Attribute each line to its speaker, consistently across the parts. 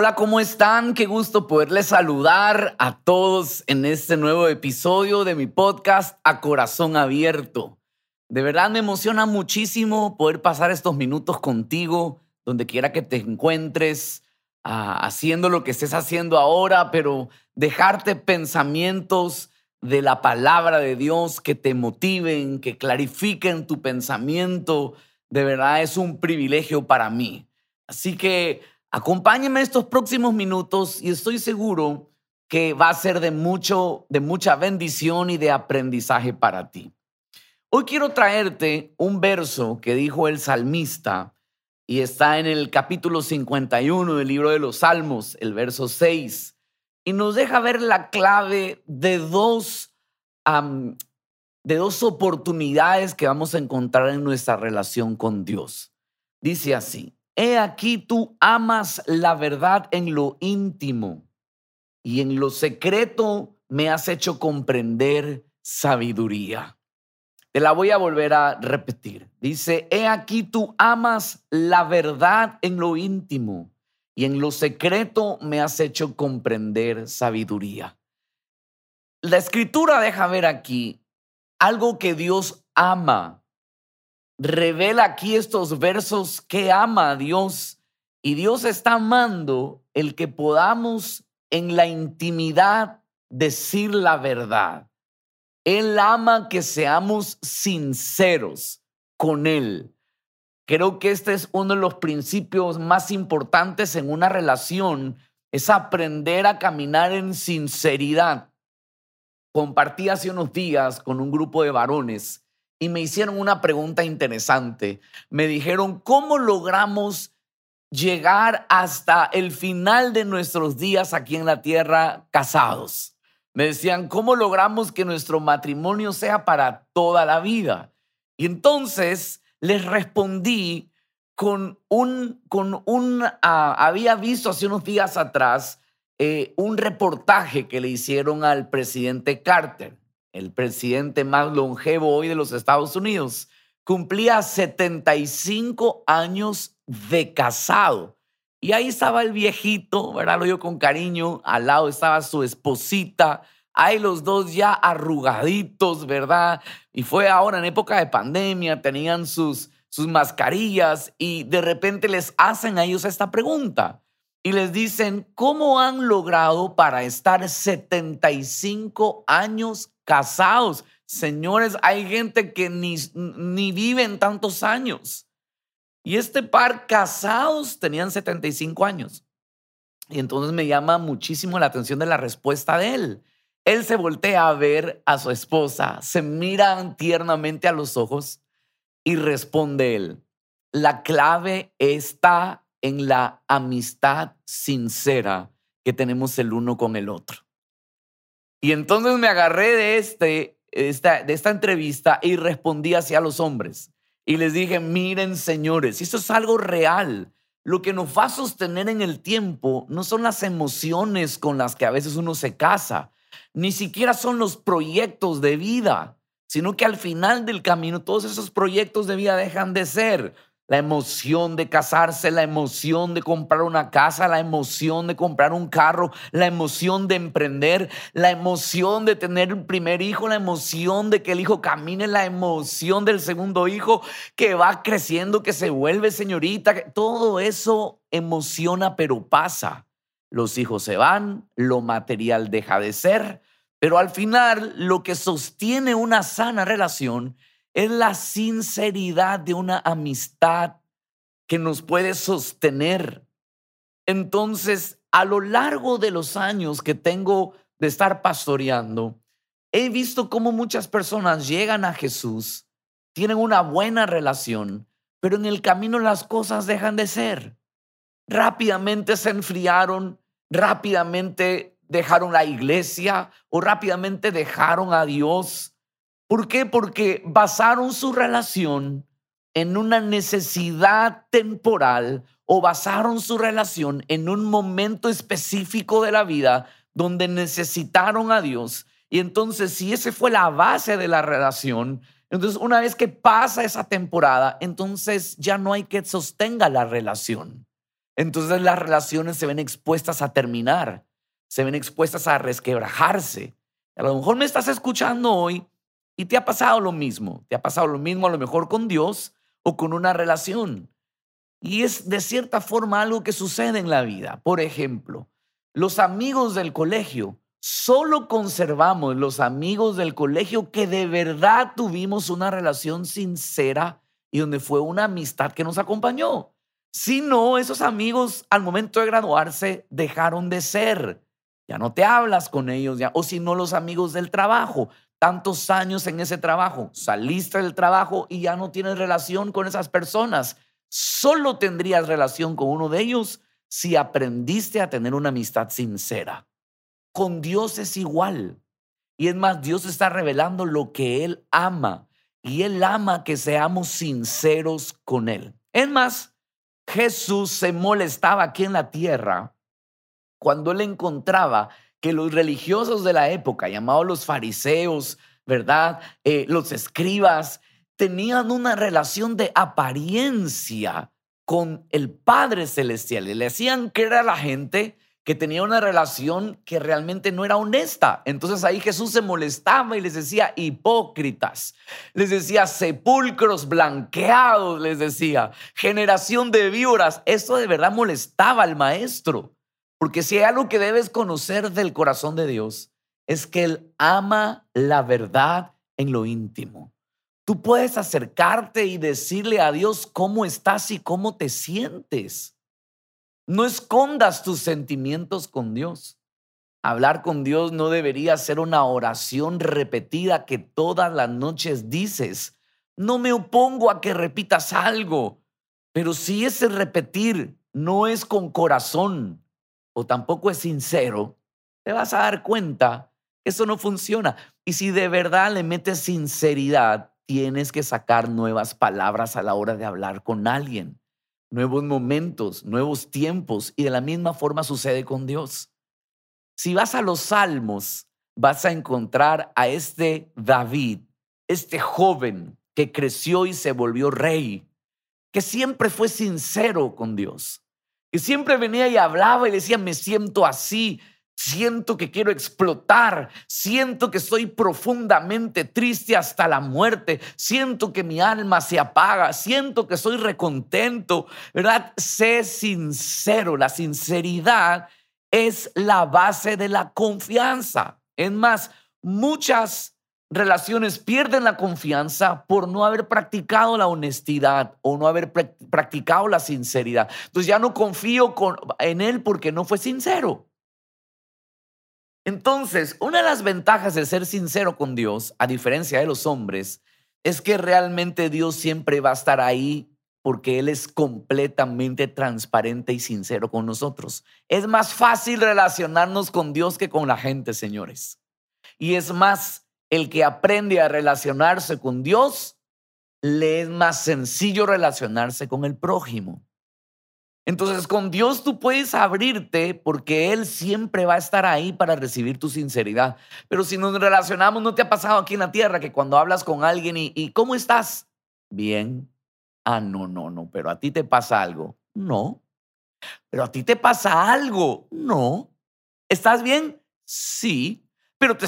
Speaker 1: Hola, ¿cómo están? Qué gusto poderles saludar a todos en este nuevo episodio de mi podcast A Corazón Abierto. De verdad me emociona muchísimo poder pasar estos minutos contigo, donde quiera que te encuentres, ah, haciendo lo que estés haciendo ahora, pero dejarte pensamientos de la palabra de Dios que te motiven, que clarifiquen tu pensamiento. De verdad es un privilegio para mí. Así que Acompáñeme estos próximos minutos y estoy seguro que va a ser de mucho de mucha bendición y de aprendizaje para ti. Hoy quiero traerte un verso que dijo el salmista y está en el capítulo 51 del libro de los Salmos, el verso 6, y nos deja ver la clave de dos de dos oportunidades que vamos a encontrar en nuestra relación con Dios. Dice así: He aquí tú amas la verdad en lo íntimo y en lo secreto me has hecho comprender sabiduría. Te la voy a volver a repetir. Dice, he aquí tú amas la verdad en lo íntimo y en lo secreto me has hecho comprender sabiduría. La escritura deja ver aquí algo que Dios ama revela aquí estos versos que ama a Dios y Dios está amando el que podamos en la intimidad decir la verdad. Él ama que seamos sinceros con Él. Creo que este es uno de los principios más importantes en una relación, es aprender a caminar en sinceridad. Compartí hace unos días con un grupo de varones y me hicieron una pregunta interesante. Me dijeron, ¿cómo logramos llegar hasta el final de nuestros días aquí en la tierra casados? Me decían, ¿cómo logramos que nuestro matrimonio sea para toda la vida? Y entonces les respondí con un, con un, ah, había visto hace unos días atrás eh, un reportaje que le hicieron al presidente Carter el presidente más longevo hoy de los Estados Unidos, cumplía 75 años de casado. Y ahí estaba el viejito, ¿verdad? Lo digo con cariño. Al lado estaba su esposita. Ahí los dos ya arrugaditos, ¿verdad? Y fue ahora en época de pandemia, tenían sus, sus mascarillas y de repente les hacen a ellos esta pregunta y les dicen, ¿cómo han logrado para estar 75 años casados. Señores, hay gente que ni, ni viven tantos años. Y este par casados tenían 75 años. Y entonces me llama muchísimo la atención de la respuesta de él. Él se voltea a ver a su esposa, se miran tiernamente a los ojos y responde él, la clave está en la amistad sincera que tenemos el uno con el otro. Y entonces me agarré de, este, esta, de esta entrevista y respondí hacia los hombres. Y les dije, miren señores, esto es algo real. Lo que nos va a sostener en el tiempo no son las emociones con las que a veces uno se casa, ni siquiera son los proyectos de vida, sino que al final del camino todos esos proyectos de vida dejan de ser la emoción de casarse, la emoción de comprar una casa, la emoción de comprar un carro, la emoción de emprender, la emoción de tener un primer hijo, la emoción de que el hijo camine, la emoción del segundo hijo que va creciendo, que se vuelve señorita. Todo eso emociona, pero pasa. Los hijos se van, lo material deja de ser, pero al final lo que sostiene una sana relación es la sinceridad de una amistad que nos puede sostener. Entonces, a lo largo de los años que tengo de estar pastoreando, he visto cómo muchas personas llegan a Jesús, tienen una buena relación, pero en el camino las cosas dejan de ser. Rápidamente se enfriaron, rápidamente dejaron la iglesia o rápidamente dejaron a Dios ¿Por qué? Porque basaron su relación en una necesidad temporal o basaron su relación en un momento específico de la vida donde necesitaron a Dios. Y entonces, si ese fue la base de la relación, entonces una vez que pasa esa temporada, entonces ya no hay que sostenga la relación. entonces las relaciones se ven expuestas a terminar, se ven expuestas a resquebrajarse. A lo mejor me estás escuchando hoy y te ha pasado lo mismo, te ha pasado lo mismo a lo mejor con Dios o con una relación. Y es de cierta forma algo que sucede en la vida. Por ejemplo, los amigos del colegio. Solo conservamos los amigos del colegio que de verdad tuvimos una relación sincera y donde fue una amistad que nos acompañó. Si no, esos amigos al momento de graduarse dejaron de ser. Ya no te hablas con ellos, ya. o si no, los amigos del trabajo. Tantos años en ese trabajo, saliste del trabajo y ya no tienes relación con esas personas Solo tendrías relación con uno de ellos si aprendiste a tener una amistad sincera. Con Dios es igual. Y es más, Dios está revelando lo que Él ama. Y Él ama que seamos sinceros con Él. Es más, Jesús se molestaba aquí en la tierra cuando Él encontraba que los religiosos de la época, llamados los fariseos, ¿verdad? Eh, los escribas, tenían una relación de apariencia con el Padre Celestial y le decían que era la gente que tenía una relación que realmente no era honesta. Entonces ahí Jesús se molestaba y les decía hipócritas, les decía sepulcros blanqueados, les decía generación de víboras. Esto de verdad molestaba al maestro, porque si hay algo que debes conocer del corazón de Dios, es que Él ama la verdad en lo íntimo. Tú puedes acercarte y decirle a Dios cómo estás y cómo te sientes. No escondas tus sentimientos con Dios. Hablar con Dios no debería ser una oración repetida que todas las noches dices. No me opongo a que repitas algo, pero si ese repetir no es con corazón tampoco es sincero, te vas a dar cuenta que eso no funciona. Y si de verdad le metes sinceridad, tienes que sacar nuevas palabras a la hora de hablar con alguien, nuevos momentos, nuevos tiempos, y de la misma forma sucede con Dios. Si vas a los salmos, vas a encontrar a este David, este joven que creció y se volvió rey, que siempre fue sincero con Dios, que siempre venía y hablaba y decía, me siento así, Siento que quiero explotar. Siento que estoy profundamente triste hasta la muerte. Siento que mi alma se apaga. Siento que soy recontento. ¿Verdad? Sé sincero. La sinceridad es la base de la confianza. Es más, muchas relaciones pierden la confianza por no haber practicado la honestidad o no haber practicado la sinceridad. Entonces ya no confío en él porque no fue sincero. Entonces, una de las ventajas de ser sincero con Dios, a diferencia de los hombres, es que realmente Dios siempre va a estar ahí porque Él es completamente transparente y sincero con nosotros. Es más fácil relacionarnos con Dios que con la gente, señores. Y es más, el que aprende a relacionarse con Dios, le es más sencillo relacionarse con el prójimo. Entonces con Dios tú puedes abrirte porque Él siempre va a estar ahí para recibir tu sinceridad. Pero si nos relacionamos, ¿no te ha pasado aquí en la tierra que cuando hablas con alguien y, ¿cómo estás? Bien. Ah, no, no, no, pero a ti te pasa algo. No. Pero a ti te pasa algo. No. ¿Estás bien? Sí. Pero te,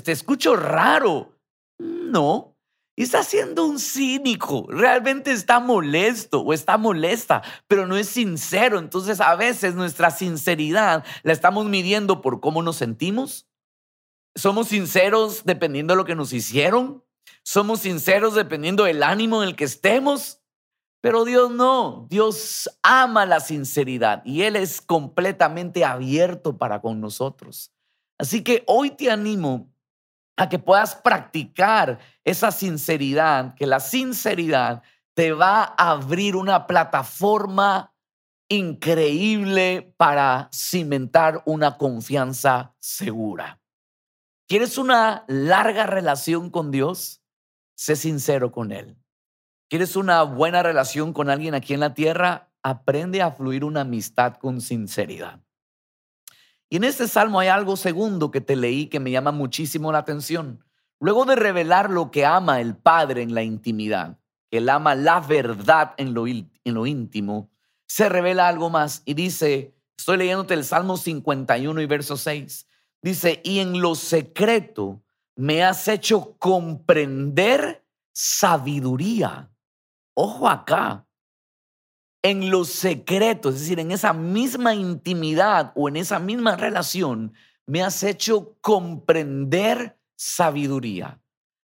Speaker 1: te escucho raro. No está siendo un cínico, realmente está molesto o está molesta, pero no es sincero. Entonces a veces nuestra sinceridad la estamos midiendo por cómo nos sentimos. Somos sinceros dependiendo de lo que nos hicieron. Somos sinceros dependiendo del ánimo en el que estemos. Pero Dios no, Dios ama la sinceridad y Él es completamente abierto para con nosotros. Así que hoy te animo a que puedas practicar esa sinceridad, que la sinceridad te va a abrir una plataforma increíble para cimentar una confianza segura. ¿Quieres una larga relación con Dios? Sé sincero con Él. ¿Quieres una buena relación con alguien aquí en la tierra? Aprende a fluir una amistad con sinceridad. Y en este salmo hay algo segundo que te leí que me llama muchísimo la atención. Luego de revelar lo que ama el Padre en la intimidad, que él ama la verdad en lo, en lo íntimo, se revela algo más y dice, estoy leyéndote el Salmo 51 y verso 6, dice, y en lo secreto me has hecho comprender sabiduría. Ojo acá, en lo secreto, es decir, en esa misma intimidad o en esa misma relación, me has hecho comprender sabiduría.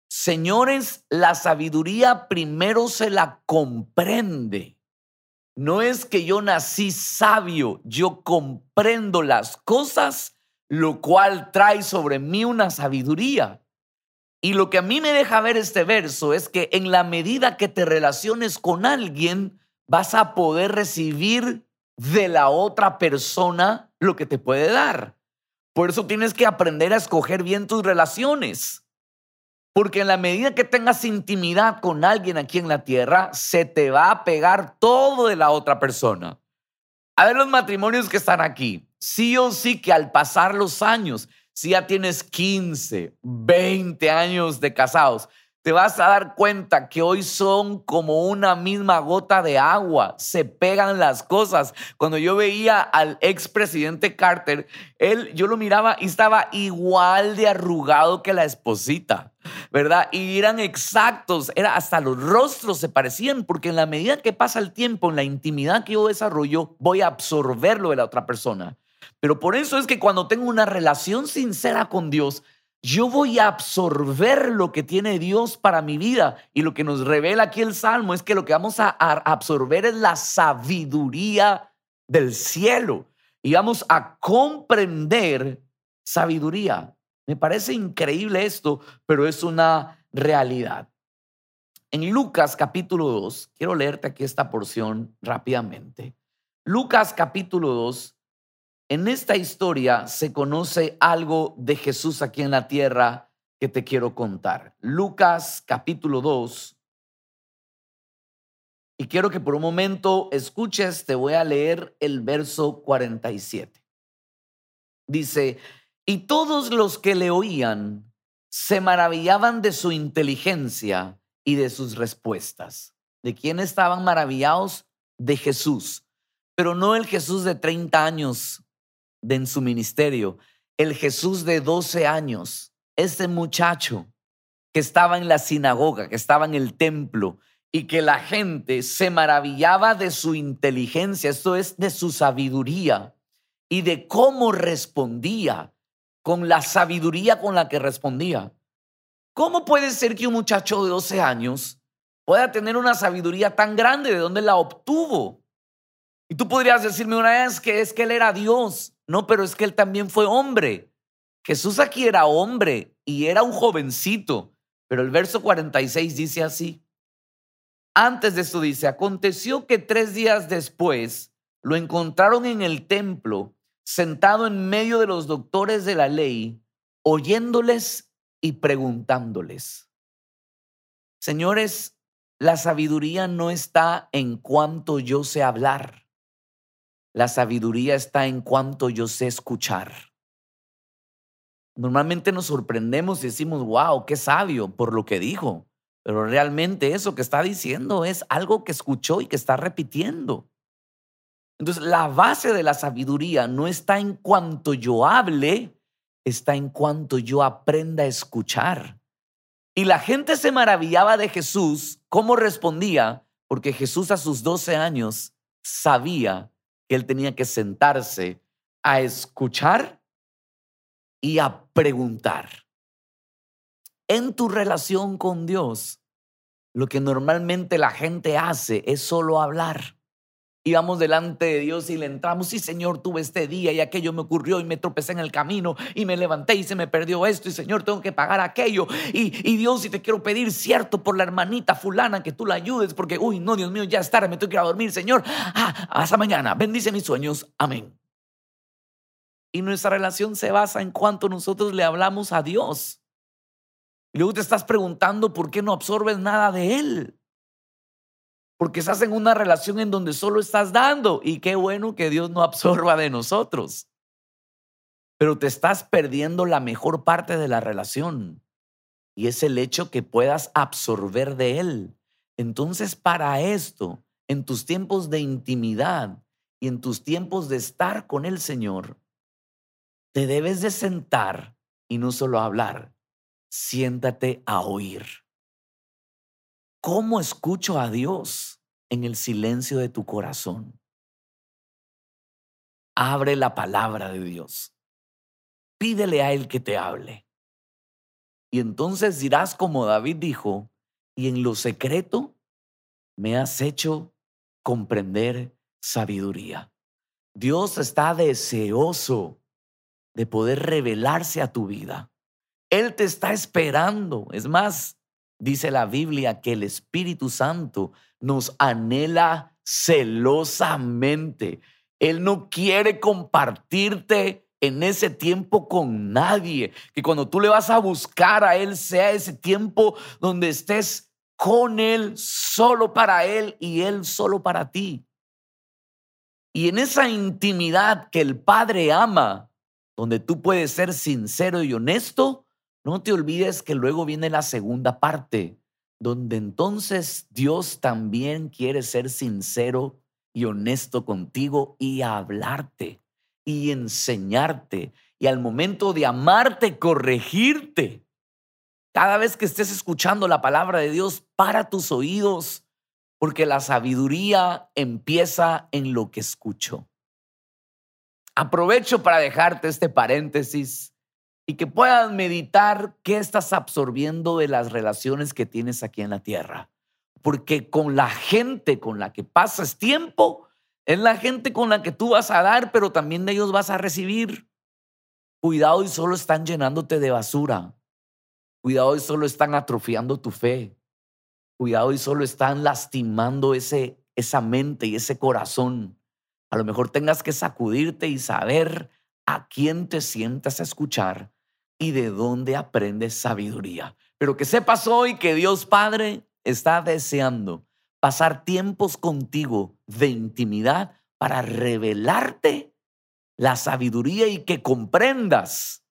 Speaker 1: Señores, la sabiduría primero se la comprende. No es que yo nací sabio, yo comprendo las cosas, lo cual trae sobre mí una sabiduría. Y lo que a mí me deja ver este verso es que en la medida que te relaciones con alguien, vas a poder recibir de la otra persona lo que te puede dar. Por eso tienes que aprender a escoger bien tus relaciones. Porque en la medida que tengas intimidad con alguien aquí en la tierra, se te va a pegar todo de la otra persona. A ver los matrimonios que están aquí. Sí o sí que al pasar los años, si ya tienes 15, 20 años de casados, te vas a dar cuenta que hoy son como una misma gota de agua, se pegan las cosas. Cuando yo veía al expresidente Carter, él, yo lo miraba y estaba igual de arrugado que la esposita, ¿verdad? Y eran exactos, era hasta los rostros se parecían, porque en la medida que pasa el tiempo, en la intimidad que yo desarrollo, voy a absorber lo de la otra persona. Pero por eso es que cuando tengo una relación sincera con Dios, yo voy a absorber lo que tiene Dios para mi vida. Y lo que nos revela aquí el Salmo es que lo que vamos a, absorber es la sabiduría del cielo. Y vamos a comprender sabiduría. Me parece increíble esto, pero es una realidad. En Lucas capítulo 2, quiero leerte aquí esta porción rápidamente. Lucas capítulo 2 en esta historia se conoce algo de Jesús aquí en la tierra que te quiero contar. Lucas capítulo 2. Y quiero que por un momento escuches, te voy a leer el verso 47. Dice, y todos los que le oían se maravillaban de su inteligencia y de sus respuestas. ¿De quién estaban maravillados? De Jesús, pero no el Jesús de 30 años de en su ministerio, el Jesús de 12 años, este muchacho que estaba en la sinagoga, que estaba en el templo y que la gente se maravillaba de su inteligencia, esto es de su sabiduría y de cómo respondía, con la sabiduría con la que respondía. ¿Cómo puede ser que un muchacho de 12 años pueda tener una sabiduría tan grande? ¿De dónde la obtuvo? Y tú podrías decirme una vez que es que él era Dios. No, pero es que él también fue hombre. Jesús aquí era hombre y era un jovencito. Pero el verso 46 dice así. Antes de esto dice, aconteció que tres días después lo encontraron en el templo, sentado en medio de los doctores de la ley, oyéndoles y preguntándoles. Señores, la sabiduría no está en cuanto yo sé hablar. La sabiduría está en cuanto yo sé escuchar. Normalmente nos sorprendemos y decimos, wow, qué sabio por lo que dijo. Pero realmente eso que está diciendo es algo que escuchó y que está repitiendo. Entonces, la base de la sabiduría no está en cuanto yo hable, está en cuanto yo aprenda a escuchar. Y la gente se maravillaba de Jesús, cómo respondía, porque Jesús a sus 12 años sabía que él tenía que sentarse a escuchar y a preguntar. En tu relación con Dios, lo que normalmente la gente hace es solo hablar. Y vamos delante de Dios y le entramos, sí Señor, tuve este día y aquello me ocurrió y me tropecé en el camino y me levanté y se me perdió esto y Señor, tengo que pagar aquello. Y, y Dios, si te quiero pedir cierto por la hermanita fulana que tú la ayudes porque, uy, no, Dios mío, ya es me tengo que ir a dormir, Señor. Ah, hasta mañana, bendice mis sueños, amén. Y nuestra relación se basa en cuanto nosotros le hablamos a Dios. Y luego te estás preguntando por qué no absorbes nada de Él porque estás en una relación en donde solo estás dando y qué bueno que Dios no absorba de nosotros. Pero te estás perdiendo la mejor parte de la relación y es el hecho que puedas absorber de Él. Entonces, para esto en tus tiempos de intimidad y en tus tiempos de estar con el Señor, te debes de sentar y no solo hablar, siéntate a oír. ¿Cómo escucho a Dios en el silencio de tu corazón? Abre la palabra de Dios. Pídele a Él que te hable. Y entonces dirás como David dijo, y en lo secreto me has hecho comprender sabiduría. Dios está deseoso de poder revelarse a tu vida. Él te está esperando. Es más, dice la Biblia que el Espíritu Santo nos anhela celosamente. Él no quiere compartirte en ese tiempo con nadie. Que cuando tú le vas a buscar a Él sea ese tiempo donde estés con Él, solo para Él y Él solo para ti. Y en esa intimidad que el Padre ama, donde tú puedes ser sincero y honesto, no te olvides que luego viene la segunda parte, donde entonces Dios también quiere ser sincero y honesto contigo y hablarte y enseñarte y al momento de amarte, corregirte. Cada vez que estés escuchando la palabra de Dios, para tus oídos, porque la sabiduría empieza en lo que escucho. Aprovecho para dejarte este paréntesis y que puedas meditar qué estás absorbiendo de las relaciones que tienes aquí en la tierra. Porque con la gente con la que pasas tiempo, es la gente con la que tú vas a dar, pero también de ellos vas a recibir. Cuidado y solo están llenándote de basura. Cuidado y solo están atrofiando tu fe. Cuidado y solo están lastimando ese, esa mente y ese corazón. A lo mejor tengas que sacudirte y saber a quién te sientas a escuchar y de dónde aprendes sabiduría. Pero que sepas hoy que Dios Padre está deseando pasar tiempos contigo de intimidad para revelarte la sabiduría y que comprendas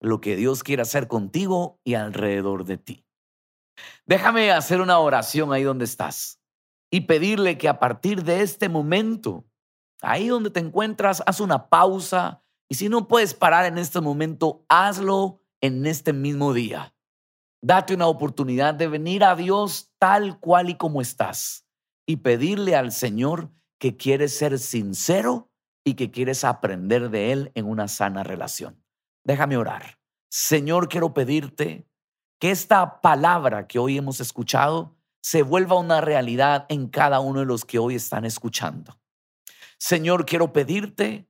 Speaker 1: lo que Dios quiere hacer contigo y alrededor de ti. Déjame hacer una oración ahí donde estás y pedirle que a partir de este momento, ahí donde te encuentras, haz una pausa y si no puedes parar en este momento, hazlo en este mismo día. Date una oportunidad de venir a Dios tal cual y como estás y pedirle al Señor que quieres ser sincero y que quieres aprender de Él en una sana relación. Déjame orar. Señor, quiero pedirte que esta palabra que hoy hemos escuchado se vuelva una realidad en cada uno de los que hoy están escuchando. Señor, quiero pedirte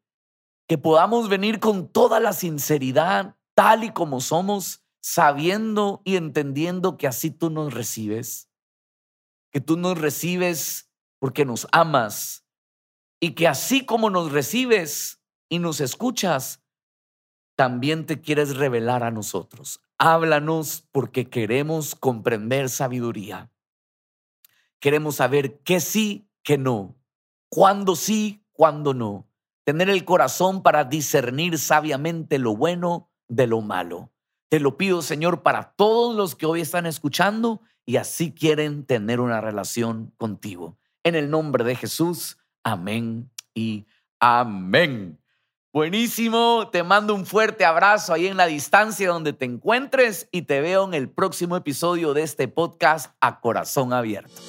Speaker 1: que podamos venir con toda la sinceridad, tal y como somos, sabiendo y entendiendo que así tú nos recibes, que tú nos recibes porque nos amas y que así como nos recibes y nos escuchas, también te quieres revelar a nosotros. Háblanos porque queremos comprender sabiduría. Queremos saber qué sí, qué no, cuándo sí, cuándo no. Tener el corazón para discernir sabiamente lo bueno de lo malo. Te lo pido, Señor, para todos los que hoy están escuchando y así quieren tener una relación contigo. En el nombre de Jesús, amén y amén. Buenísimo, te mando un fuerte abrazo ahí en la distancia donde te encuentres y te veo en el próximo episodio de este podcast a corazón abierto.